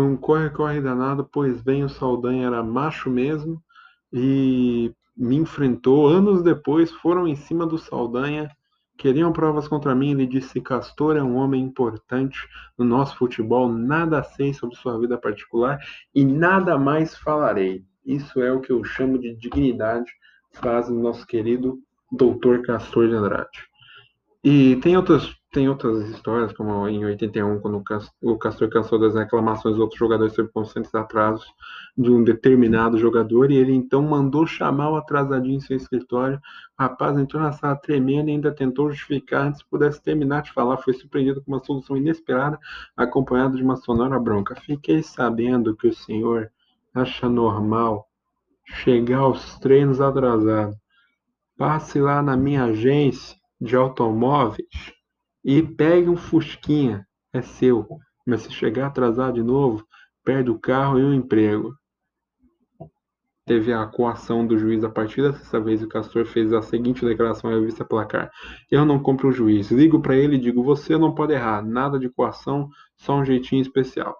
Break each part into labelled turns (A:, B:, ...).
A: foi um corre-corre danado, pois bem, o Saldanha era macho mesmo e me enfrentou. Anos depois, foram em cima do Saldanha, queriam provas contra mim. Ele disse: Castor é um homem importante no nosso futebol, nada sei sobre sua vida particular e nada mais falarei. Isso é o que eu chamo de dignidade, frase do nosso querido doutor Castor de Andrade. E tem outras tem outras histórias, como em 81, quando o Castor cansou das reclamações dos outros jogadores sobre constantes atrasos de um determinado jogador, e ele então mandou chamar o atrasadinho em seu escritório. O rapaz entrou na sala tremendo e ainda tentou justificar antes que pudesse terminar de falar. Foi surpreendido com uma solução inesperada, acompanhada de uma sonora bronca. Fiquei sabendo que o senhor acha normal chegar aos treinos atrasado. Passe lá na minha agência de automóveis e pegue um Fusquinha, é seu. Mas se chegar atrasado de novo, perde o carro e o emprego. Teve a coação do juiz a partir dessa vez. O Castor fez a seguinte declaração à revista Placar: Eu não compro o juiz. Ligo para ele e digo: Você não pode errar. Nada de coação, só um jeitinho especial.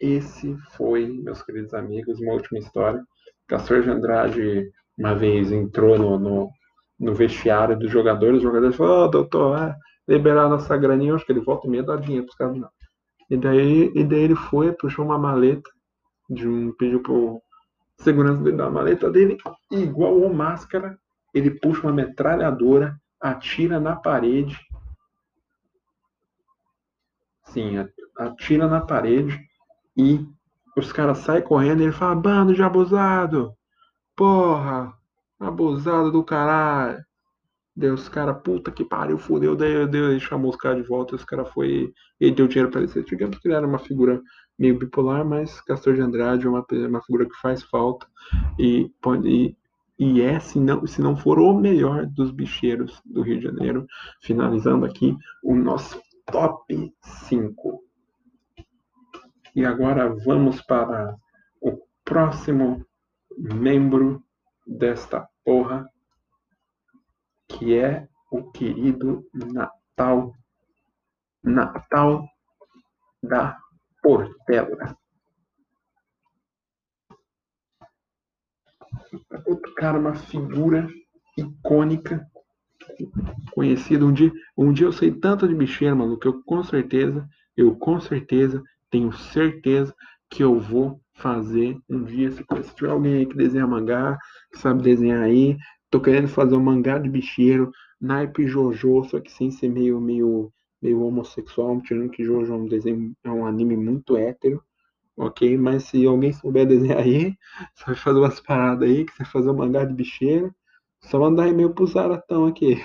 A: Esse foi, meus queridos amigos, uma última história. Castor de Andrade uma vez entrou no, no no vestiário dos jogadores, os jogadores falaram, oh, doutor, é, liberar nossa graninha, acho que ele volta e meia dá dinheiro pros caras, não. E daí, e daí ele foi, puxou uma maleta, de um, pediu pro segurança dele a maleta dele, e igual o máscara, ele puxa uma metralhadora, atira na parede. Sim, atira na parede e os caras saem correndo e ele fala, bando de abusado! Porra! Abusado do caralho. Deus, cara, puta que pariu, fudeu. Daí, ele chamou os caras de volta. Os caras foi. Ele deu dinheiro pra ele. Digamos que ele era uma figura meio bipolar, mas Castor de Andrade é uma, uma figura que faz falta. E, e, e é, se não, se não for o melhor dos bicheiros do Rio de Janeiro. Finalizando aqui o nosso top 5. E agora vamos para o próximo membro desta porra, que é o querido Natal. Natal da Portela. Outro cara, uma figura icônica, conhecido. Um dia, um dia eu sei tanto de bicheira, mano, que eu com certeza, eu com certeza, tenho certeza que eu vou fazer um dia. Se, se tiver alguém aí que desenha mangá, que sabe desenhar aí, tô querendo fazer um mangá de bicheiro, naipe Jojo, só que sem ser meio, meio, meio homossexual, tirando que Jojo é um desenho, é um anime muito hétero, ok? Mas se alguém souber desenhar aí, vai fazer umas paradas aí, que você fazer um mangá de bicheiro, só mandar e-mail pro Zaratão aqui.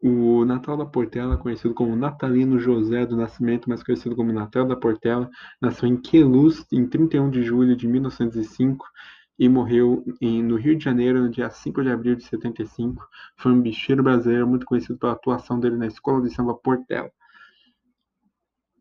A: O Natal da Portela, conhecido como Natalino José do Nascimento, mais conhecido como Natal da Portela, nasceu em Queluz em 31 de julho de 1905 e morreu em, no Rio de Janeiro no dia 5 de abril de 75. Foi um bicheiro brasileiro muito conhecido pela atuação dele na Escola de Samba Portela.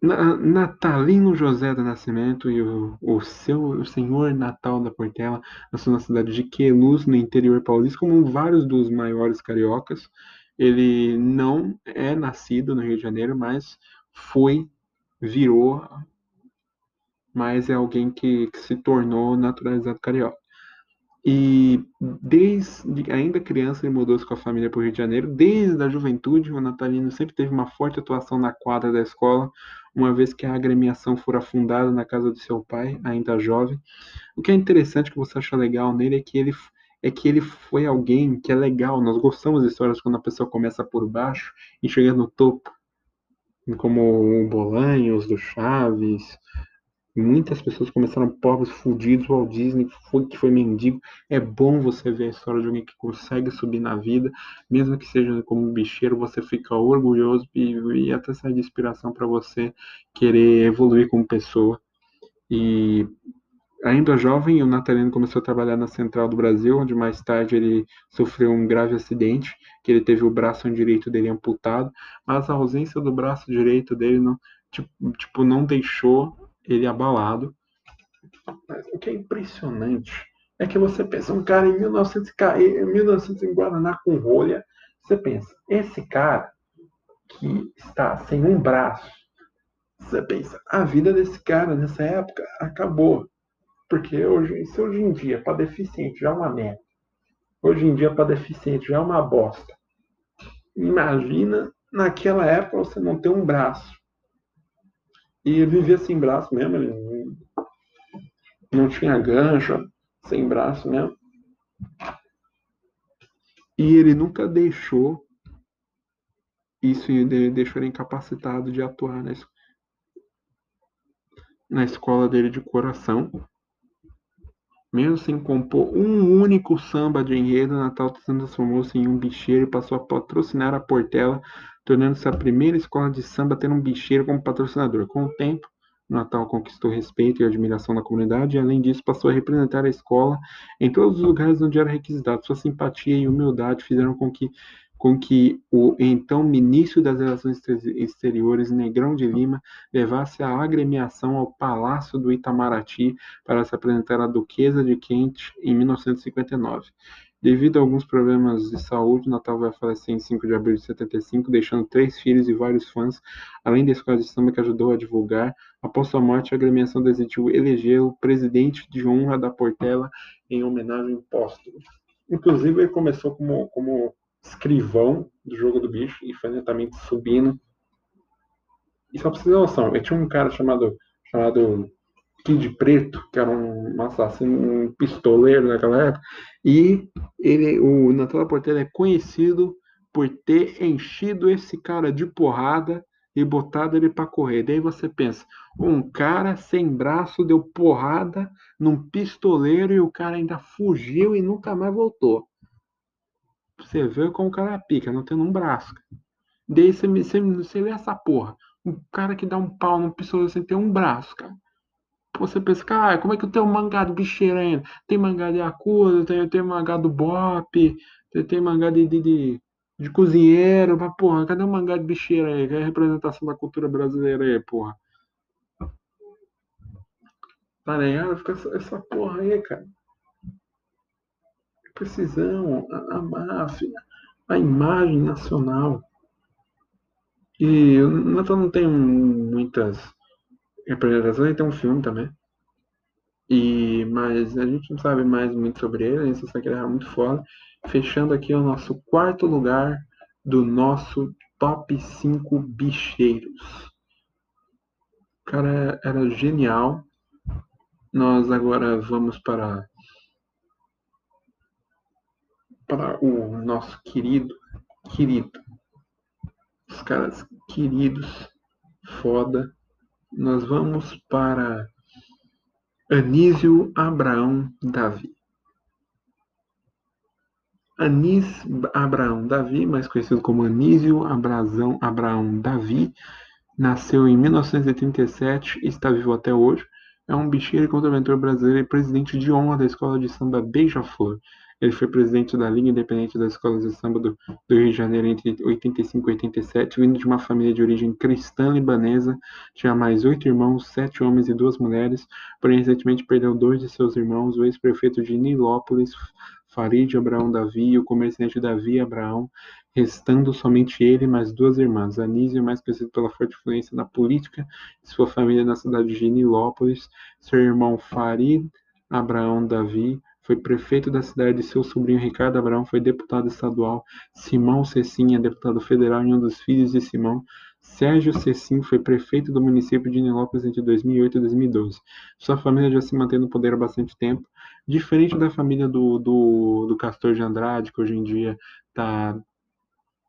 A: Na, Natalino José do Nascimento e o, o seu o senhor Natal da Portela nasceu na cidade de Queluz, no interior paulista, como vários dos maiores cariocas. Ele não é nascido no Rio de Janeiro, mas foi, virou, mas é alguém que, que se tornou naturalizado carioca. E desde ainda criança ele mudou-se com a família para o Rio de Janeiro. Desde a juventude, o Natalino sempre teve uma forte atuação na quadra da escola, uma vez que a agremiação fora fundada na casa do seu pai, ainda jovem. O que é interessante, que você acha legal nele, é que ele é que ele foi alguém que é legal. Nós gostamos de histórias quando a pessoa começa por baixo e chega no topo. Como o Bolanhos, do Chaves. Muitas pessoas começaram pobres, fudidos. Walt Disney foi, que foi mendigo. É bom você ver a história de alguém que consegue subir na vida, mesmo que seja como um bicheiro, você fica orgulhoso e, e até sai de inspiração para você querer evoluir como pessoa. E Ainda jovem, o Natalino começou a trabalhar na Central do Brasil, onde mais tarde ele sofreu um grave acidente, que ele teve o braço direito dele amputado, mas a ausência do braço direito dele não, tipo, tipo não deixou ele abalado. Mas o que é impressionante é que você pensa, um cara em 1900, em 1900 em Guaraná com rolha, você pensa, esse cara que está sem um braço, Você pensa, a vida desse cara nessa época acabou. Porque hoje, se hoje em dia para deficiente já é uma merda, hoje em dia para deficiente já é uma bosta. Imagina naquela época você não ter um braço. E viver sem braço mesmo, ele não tinha gancho, sem braço mesmo. E ele nunca deixou isso deixou ele incapacitado de atuar na, na escola dele de coração. Mesmo sem compor um único samba de enredo, Natal transformou-se em um bicheiro e passou a patrocinar a Portela, tornando-se a primeira escola de samba a ter um bicheiro como patrocinador. Com o tempo, Natal conquistou respeito e admiração da comunidade e, além disso, passou a representar a escola em todos os lugares onde era requisitado. Sua simpatia e humildade fizeram com que com que o então ministro das Relações Exteriores, Negrão de Lima, levasse a agremiação ao Palácio do Itamaraty para se apresentar à Duquesa de Kent em 1959. Devido a alguns problemas de saúde, Natal vai falecer em 5 de abril de 75, deixando três filhos e vários fãs, além da escola de samba que ajudou a divulgar. Após sua morte, a agremiação decidiu elegê-lo presidente de honra da Portela em homenagem póstuma. Inclusive, ele começou como, como escrivão do jogo do bicho e foi lentamente subindo. E só pra vocês noção, eu tinha um cara chamado, chamado Kid Preto, que era um assassino, um pistoleiro naquela época, e ele, o Natal Porteira é conhecido por ter enchido esse cara de porrada e botado ele para correr. Daí você pensa, um cara sem braço deu porrada num pistoleiro e o cara ainda fugiu e nunca mais voltou você vê como o cara é pica, não tendo um braço. Daí você, você, você vê essa porra. Um cara que dá um pau no pistoleiro sem ter um braço, cara. Você pensa, cara, como é que eu tenho mangá do bicheiro ainda? Tem mangá de Yakuza, tem, tem mangá do Bop, tem, tem mangá de, de, de, de cozinheiro, mas porra, cadê o mangá de bicheiro aí? Cadê a representação da cultura brasileira aí, porra? Tá ligado? Fica essa, essa porra aí, cara precisão, a, a máfia, a imagem nacional. E Natal não tem muitas representações, tem um filme também. E, mas a gente não sabe mais muito sobre ele, que ele era muito foda. Fechando aqui o nosso quarto lugar do nosso top 5 bicheiros. O cara era genial. Nós agora vamos para para o nosso querido, querido, os caras queridos, foda. Nós vamos para Anísio Abraão Davi. Anis Abraão Davi, mais conhecido como Anísio Abrazão Abraão Davi, nasceu em 1937 e está vivo até hoje. É um bicheiro e contraventor brasileiro e presidente de honra da escola de samba Beija-Flor. Ele foi presidente da Liga Independente das Escolas de Samba do, do, Rio de Janeiro entre 85 e 87, vindo de uma família de origem cristã libanesa. Tinha mais oito irmãos, sete homens e duas mulheres, porém recentemente perdeu dois de seus irmãos, o ex-prefeito de Nilópolis, Farid Abraão Davi, e o comerciante Davi Abraão, restando somente ele e mais duas irmãs. Anísio, mais conhecido pela forte influência na política de sua família na cidade de Nilópolis, seu irmão Farid Abraão Davi, foi prefeito da cidade e seu sobrinho Ricardo Abraão foi deputado estadual. Simão Cecim é deputado federal e um dos filhos de Simão. Sérgio Cecim foi prefeito do município de Nilópolis entre 2008 e 2012. Sua família já se mantém no poder há bastante tempo, diferente da família do, do, do Castor de Andrade, que hoje em dia está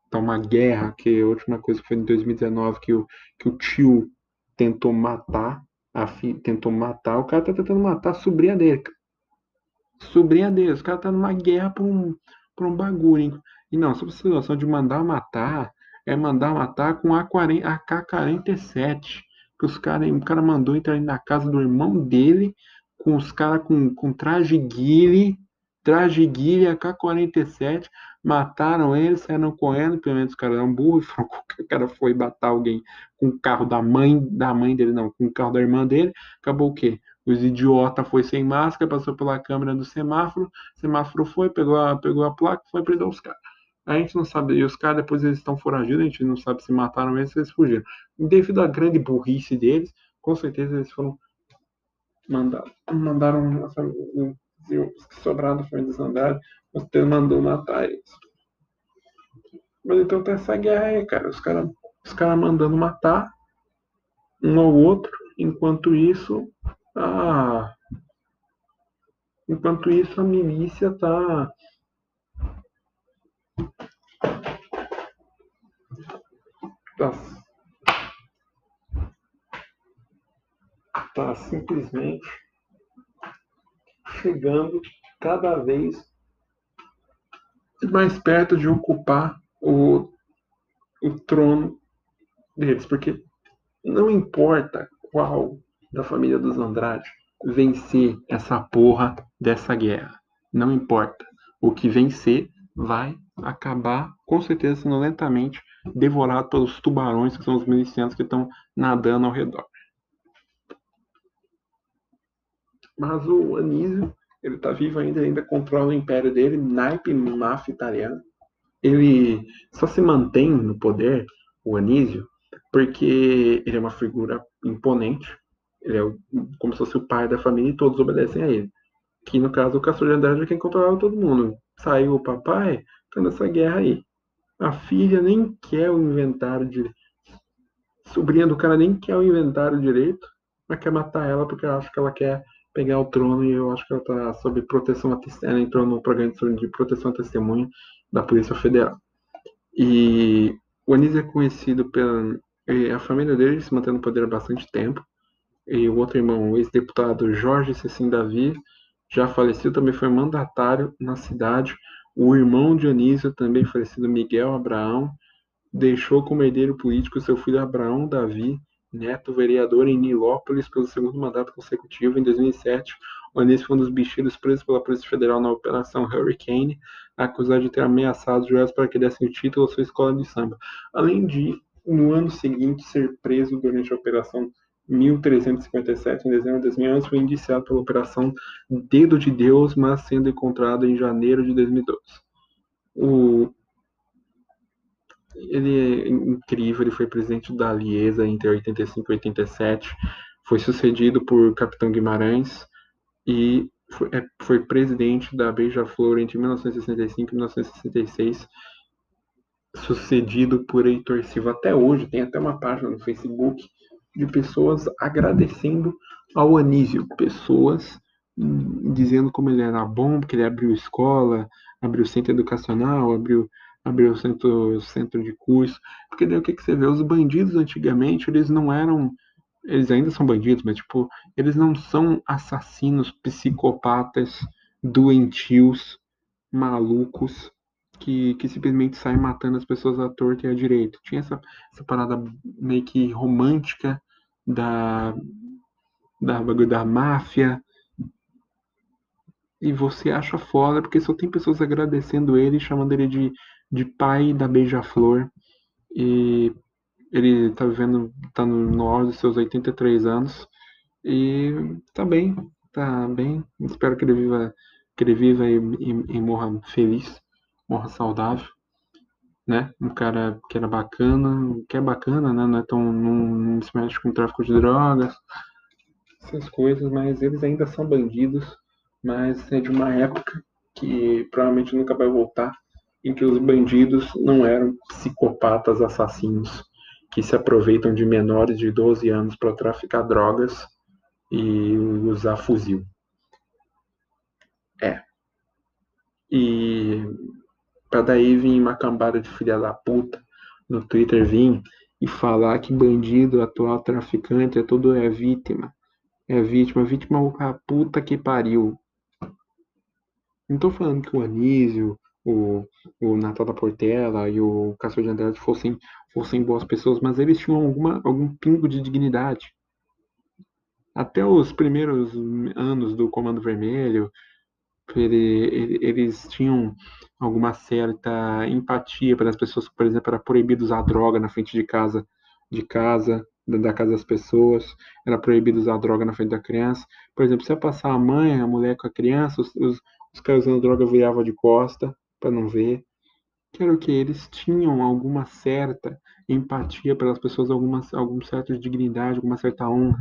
A: tá uma guerra, que a última coisa foi em 2019 que o, que o tio tentou matar, fi, tentou matar, o cara tá tentando matar a sobrinha dele sobrinha dele. Os caras tá numa guerra por um, por um bagulho. E não, sobre essa situação de mandar matar, é mandar matar com AK-47. Que os cara, o cara mandou entrar na casa do irmão dele, com os caras com, com traje guile, traje guile, AK-47, mataram ele, saíram correndo, pelo menos os caras eram burros, o cara foi matar alguém com o carro da mãe, da mãe dele, não, com o carro da irmã dele, acabou o quê? Os idiota foi sem máscara, passou pela câmera do semáforo, semáforo foi, pegou a, pegou a placa, foi prender os caras. A gente não sabe, e os caras depois eles estão foragidos, a gente não sabe se mataram eles se eles fugiram. Devido à grande burrice deles, com certeza eles foram mandados. Mandaram os que sobraram da família dos Andrade, você mandou matar eles. Mas então tem essa guerra aí, cara. Os caras os cara mandando matar um ao outro, enquanto isso a enquanto isso a milícia tá tá, tá simplesmente chegando cada vez mais perto de ocupar o, o trono deles, porque não importa qual da família dos Andrade vencer essa porra dessa guerra, não importa. O que vencer vai acabar, com certeza, sendo lentamente devorado pelos tubarões, que são os milicianos que estão nadando ao redor. Mas o Anísio, ele tá vivo ainda, ainda controla o império dele, naipe máfia italiana. Ele só se mantém no poder, o Anísio, porque ele é uma figura imponente, ele é como se fosse o pai da família e todos obedecem a ele. Que no caso o Castor de Andrade é quem controlava todo mundo. Saiu o papai, tá nessa guerra aí. A filha nem quer o inventário de. Sobrinha do cara nem quer o inventário direito, mas quer matar ela porque acha que ela quer pegar o trono e eu acho que ela tá sob proteção. Ela entrou no programa de proteção à testemunha da Polícia Federal. E o Anísio é conhecido pela. A família dele se mantém no poder há bastante tempo. E o outro irmão, o ex-deputado Jorge Cecim Davi, já falecido, também foi mandatário na cidade. O irmão de Anísio, também falecido Miguel Abraão, deixou como herdeiro político seu filho Abraão Davi, neto vereador em Nilópolis pelo segundo mandato consecutivo. Em 2007, o Anísio foi um dos bicheiros presos pela Polícia Federal na Operação Hurricane, acusado de ter ameaçado os jurados para que dessem o título à sua escola de samba. Além de, no ano seguinte, ser preso durante a Operação 1357, em dezembro de 2011, foi indiciado pela Operação Dedo de Deus, mas sendo encontrado em janeiro de 2012. O... Ele é incrível, ele foi presidente da Liesa entre 85 e 87, foi sucedido por Capitão Guimarães e foi, é, foi presidente da Beija-Flor entre 1965 e 1966, sucedido por Heitor Silva. Até hoje, tem até uma página no Facebook de pessoas agradecendo ao Anísio, pessoas hum, dizendo como ele era bom, porque ele abriu escola, abriu centro educacional, abriu abriu centro, centro de curso, porque daí o que, que você vê? Os bandidos antigamente, eles não eram, eles ainda são bandidos, mas tipo, eles não são assassinos, psicopatas, doentios, malucos, que, que simplesmente sai matando as pessoas à torta e à direita. Tinha essa, essa parada meio que romântica da, da da máfia. E você acha foda porque só tem pessoas agradecendo ele, chamando ele de, de pai da beija-flor. E ele tá vivendo, tá no, no auge dos seus 83 anos. E tá bem, tá bem. Espero que ele viva, que ele viva e, e, e morra feliz morra saudável, né? Um cara que era bacana, que é bacana, né? Não é tão. não, não se mexe com tráfico de drogas, essas coisas, mas eles ainda são bandidos, mas é de uma época que provavelmente nunca vai voltar, em que os bandidos não eram psicopatas assassinos que se aproveitam de menores de 12 anos para traficar drogas e usar fuzil. É. E Pra daí vir uma cambada de filha da puta no Twitter vir e falar que bandido, atual traficante, é tudo é vítima. É vítima, vítima a puta que pariu. Não tô falando que o Anísio, o, o Natal da Portela e o Castro de Andrade fossem, fossem boas pessoas, mas eles tinham alguma, algum pingo de dignidade. Até os primeiros anos do Comando Vermelho, ele, eles tinham alguma certa empatia pelas pessoas que, por exemplo, era proibido usar droga na frente de casa, de casa, da casa das pessoas, era proibido usar droga na frente da criança. Por exemplo, se ia passar a mãe, a mulher com a criança, os, os, os caras usando droga viravam de costa para não ver. que era o que eles tinham alguma certa empatia pelas pessoas, alguma, algum certo dignidade, alguma certa honra.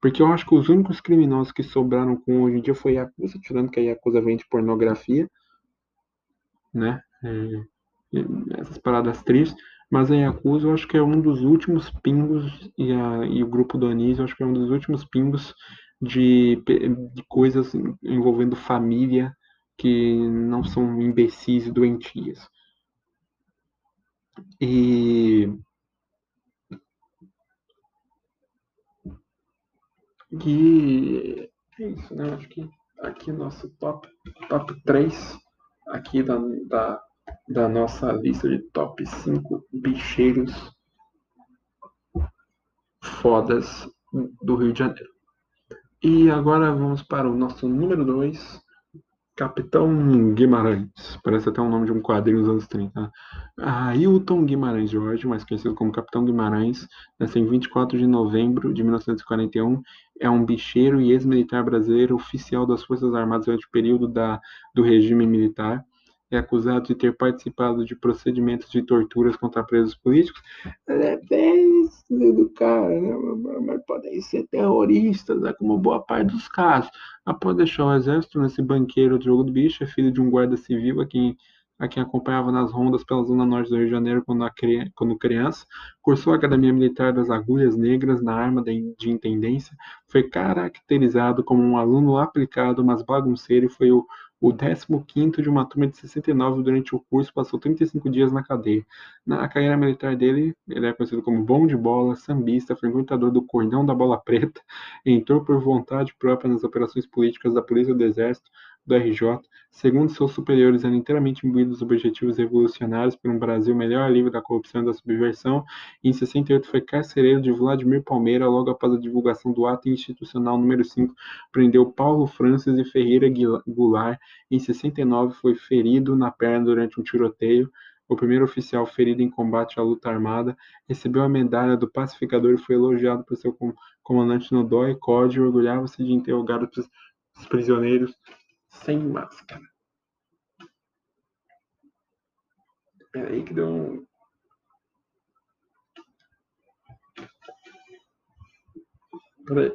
A: Porque eu acho que os únicos criminosos que sobraram com hoje em dia foi a Yakuza, tirando que a Yakuza vende pornografia, né? É, essas paradas tristes. Mas a Yakuza eu acho que é um dos últimos pingos, e, a, e o grupo do Anísio eu acho que é um dos últimos pingos de, de coisas envolvendo família que não são imbecis e doentias. E. E é isso, né? Acho que aqui nosso top, top 3 aqui da, da, da nossa lista de top 5 bicheiros fodas do Rio de Janeiro. E agora vamos para o nosso número 2, Capitão Guimarães. Parece até o nome de um quadrinho dos anos 30. Ailton Guimarães Jorge, mais conhecido como Capitão Guimarães, nasceu em 24 de novembro de 1941. É um bicheiro e ex-militar brasileiro, oficial das Forças Armadas durante o período da, do regime militar é acusado de ter participado de procedimentos de torturas contra presos políticos, é bem do cara, né? mas podem ser terroristas, né? como boa parte dos casos. Após deixar o exército, nesse banqueiro de jogo do bicho, é filho de um guarda civil a quem a quem acompanhava nas rondas pela zona norte do Rio de Janeiro quando, quando criança, cursou a Academia Militar das Agulhas Negras na arma de, de intendência, foi caracterizado como um aluno aplicado, mas bagunceiro e foi o o 15º de uma turma de 69 durante o curso, passou 35 dias na cadeia. Na carreira militar dele, ele é conhecido como bom de bola, sambista, frequentador do cordão da bola preta, entrou por vontade própria nas operações políticas da Polícia do Exército, do RJ, segundo seus superiores, eram inteiramente imbuídos dos objetivos revolucionários por um Brasil melhor livre da corrupção e da subversão, e em 68 foi carcereiro de Vladimir Palmeira, logo após a divulgação do ato institucional número 5, prendeu Paulo Francis e Ferreira Goulart, em 69 foi ferido na perna durante um tiroteio, o primeiro oficial ferido em combate à luta armada, recebeu a medalha do pacificador e foi elogiado por seu comandante no dói e orgulhava-se de interrogar os prisioneiros sem máscara. Espera aí que deu um. Espera aí.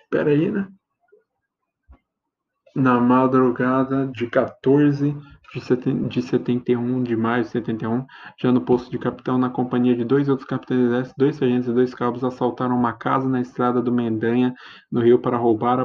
A: Espera aí, né? Na madrugada de 14 de 71 de maio de 71, já no posto de capitão, na companhia de dois outros capitães do exército, dois sargentos e dois cabos assaltaram uma casa na estrada do Mendanha, no Rio, para roubar a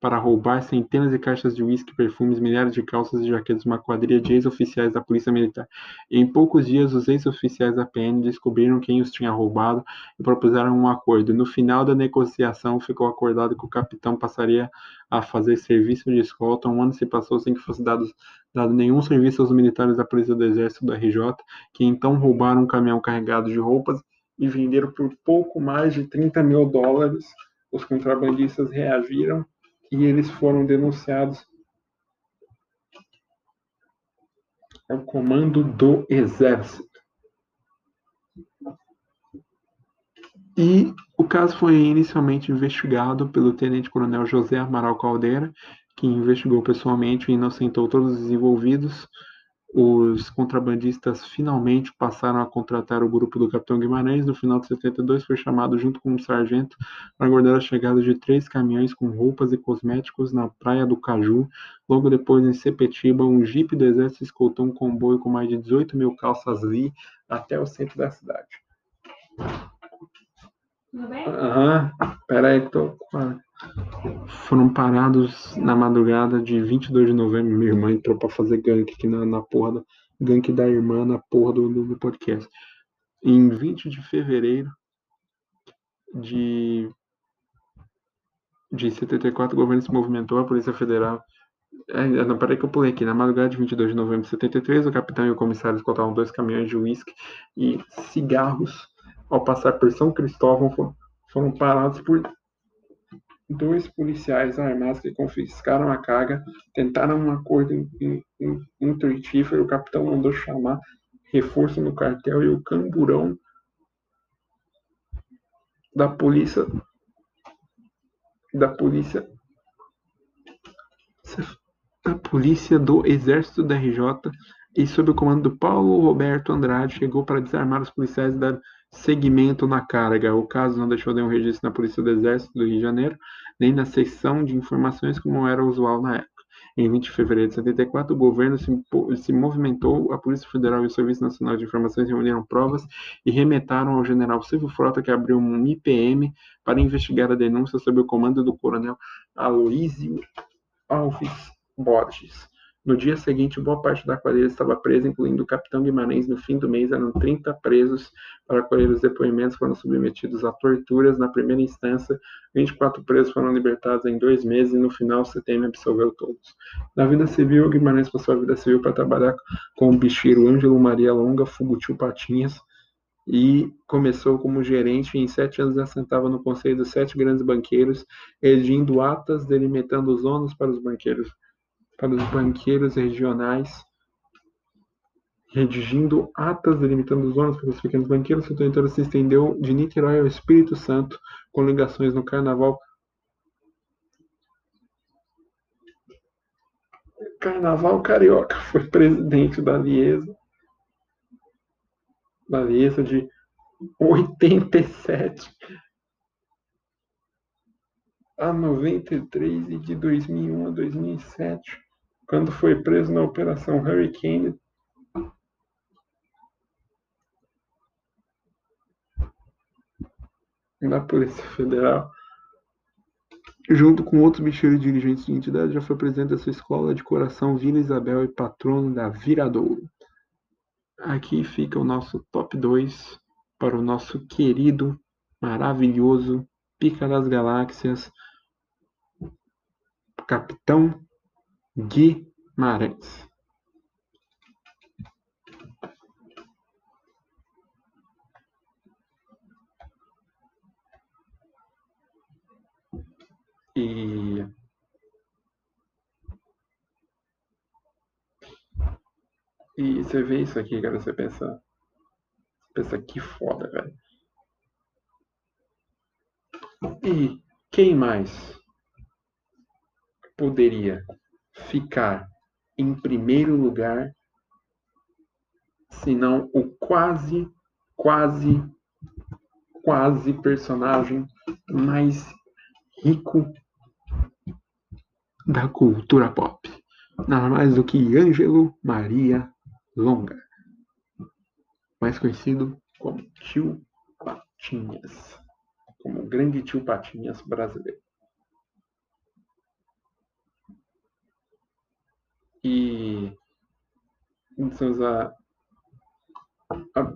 A: para roubar centenas de caixas de uísque, perfumes, milhares de calças e jaquetas de uma quadrilha de ex-oficiais da Polícia Militar. Em poucos dias, os ex-oficiais da PN descobriram quem os tinha roubado e propuseram um acordo. No final da negociação, ficou acordado que o capitão passaria a fazer serviço de escolta. Um ano se passou sem que fosse dado, dado nenhum serviço aos militares da Polícia do Exército da RJ, que então roubaram um caminhão carregado de roupas e venderam por pouco mais de 30 mil dólares. Os contrabandistas reagiram e eles foram denunciados ao comando do Exército. E o caso foi inicialmente investigado pelo tenente-coronel José Amaral Caldeira, que investigou pessoalmente e inocentou todos os envolvidos os contrabandistas finalmente passaram a contratar o grupo do Capitão Guimarães. No final de 72, foi chamado junto com um sargento para aguardar a chegada de três caminhões com roupas e cosméticos na Praia do Caju. Logo depois, em Sepetiba, um jipe do exército escoltou um comboio com mais de 18 mil calças Lee até o centro da cidade. Tudo bem? Aham, uhum. peraí que tô foram parados na madrugada de 22 de novembro. Minha irmã entrou pra fazer gank aqui na, na porra da. Gank da irmã na porra do, do, do podcast. Em 20 de fevereiro de, de 74, o governo se movimentou, a Polícia Federal. É, não, peraí que eu pulei aqui. Na madrugada de 22 de novembro de 73, o capitão e o comissário escoltavam dois caminhões de uísque e cigarros. Ao passar por São Cristóvão, foram, parados por dois policiais armados que confiscaram a carga tentaram um acordo intuitivo e o capitão mandou chamar reforço no cartel e o camburão da polícia da polícia a polícia do Exército da RJ e, sob o comando do Paulo Roberto Andrade, chegou para desarmar os policiais e dar seguimento na carga. O caso não deixou nenhum registro na Polícia do Exército do Rio de Janeiro, nem na seção de informações, como era usual na época. Em 20 de fevereiro de 74, o governo se, se, movimentou, a Polícia Federal e o Serviço Nacional de Informações reuniram provas e remetaram ao general Silvio Frota, que abriu um IPM para investigar a denúncia sob o comando do coronel Aloísio Alves Borges. No dia seguinte, boa parte da quadrilha estava presa, incluindo o capitão Guimarães. No fim do mês, eram 30 presos para colher os depoimentos, foram submetidos a torturas na primeira instância. 24 presos foram libertados em dois meses e no final, CTM absolveu todos. Na vida civil, Guimarães passou a vida civil para trabalhar com o bicheiro Ângelo Maria Longa, Fugutil Patinhas, e começou como gerente em sete anos assentava no conselho dos sete grandes banqueiros, edindo atas delimitando os ônus para os banqueiros para os banqueiros regionais, redigindo atas delimitando ônus para os pequenos banqueiros, seu território se estendeu de Niterói ao Espírito Santo, com ligações no Carnaval. Carnaval Carioca foi presidente da Liesa, da Liesa de 87 a 93 e de 2001 a 2007 quando foi preso na Operação Hurricane na Polícia Federal, junto com outros bicheiros dirigentes de entidade, já foi presidente da sua escola de coração Vila Isabel e patrono da Viradouro. Aqui fica o nosso top 2 para o nosso querido, maravilhoso Pica das Galáxias, Capitão Guimarães e e você vê isso aqui, cara, você pensa pensa que foda, velho. E quem mais poderia ficar em primeiro lugar, senão o quase, quase, quase personagem mais rico da cultura pop. Nada mais do que Ângelo Maria Longa, mais conhecido como Tio Patinhas, como o grande Tio Patinhas brasileiro. E então, a, a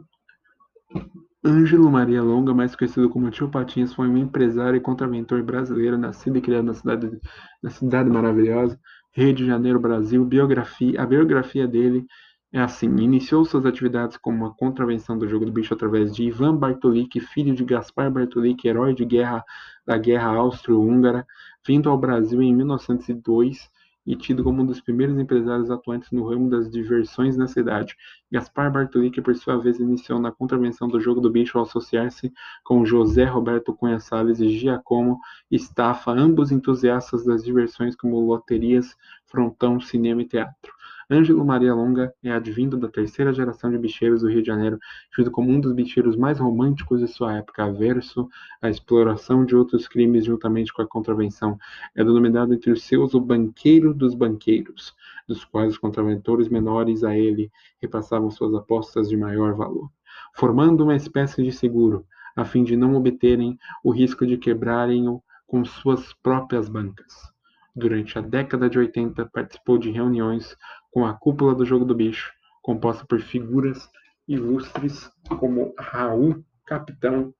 A: Ângelo Maria Longa, mais conhecido como Tio Patinhas, foi um empresário e contraventor brasileiro, nascido e criado na cidade, na cidade maravilhosa, Rio de Janeiro, Brasil. Biografia, a biografia dele é assim: iniciou suas atividades como uma contravenção do jogo do bicho através de Ivan Bartolik, filho de Gaspar Bartolik, herói de guerra da Guerra Austro-Húngara, vindo ao Brasil em 1902 e tido como um dos primeiros empresários atuantes no ramo das diversões na cidade. Gaspar Bartoli, que por sua vez iniciou na contravenção do jogo do bicho ao associar-se com José Roberto Cunha Salles e Giacomo Staffa, ambos entusiastas das diversões como loterias, frontão, cinema e teatro. Ângelo Maria Longa é advindo da terceira geração de bicheiros do Rio de Janeiro, tido como um dos bicheiros mais românticos de sua época, averso à exploração de outros crimes juntamente com a contravenção. É denominado entre os seus o banqueiro dos banqueiros, dos quais os contraventores menores a ele repassavam suas apostas de maior valor, formando uma espécie de seguro, a fim de não obterem o risco de quebrarem-o com suas próprias bancas. Durante a década de 80, participou de reuniões com a cúpula do Jogo do Bicho, composta por figuras ilustres como Raul Capitão,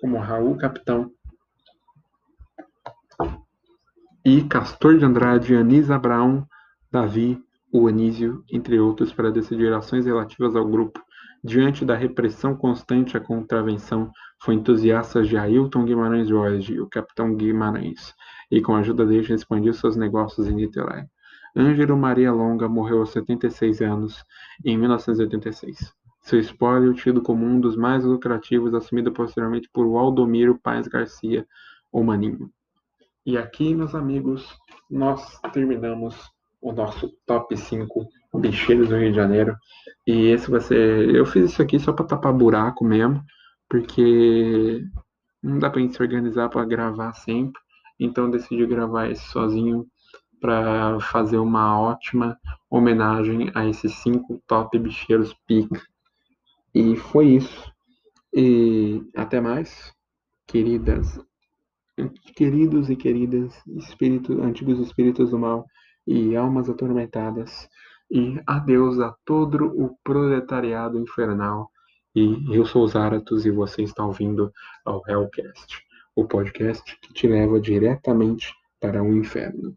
A: como Raul Capitão e Castor de Andrade, Anisa Brown, Davi, o Anísio, entre outros, para decidir ações relativas ao grupo. Diante da repressão constante à contravenção, foi entusiasta de Ailton Guimarães Jorge, o capitão Guimarães, e com a ajuda dele expandiu seus negócios em Niterói. Ângelo Maria Longa morreu aos 76 anos, em 1986. Seu espólio, tido como um dos mais lucrativos, assumido posteriormente por Waldomiro Paes Garcia, ou Maninho. E aqui, meus amigos, nós terminamos o nosso top 5 bicheiros do Rio de Janeiro. E esse vai ser. Eu fiz isso aqui só para tapar buraco mesmo, porque não dá pra gente se organizar para gravar sempre. Então decidi gravar esse sozinho para fazer uma ótima homenagem a esses cinco top bicheiros pica. E foi isso. E até mais, queridas, queridos e queridas espíritos, antigos espíritos do mal e almas atormentadas. E adeus a todo o proletariado infernal. E eu sou Zaratus e você está ouvindo ao Hellcast, o podcast que te leva diretamente para o inferno.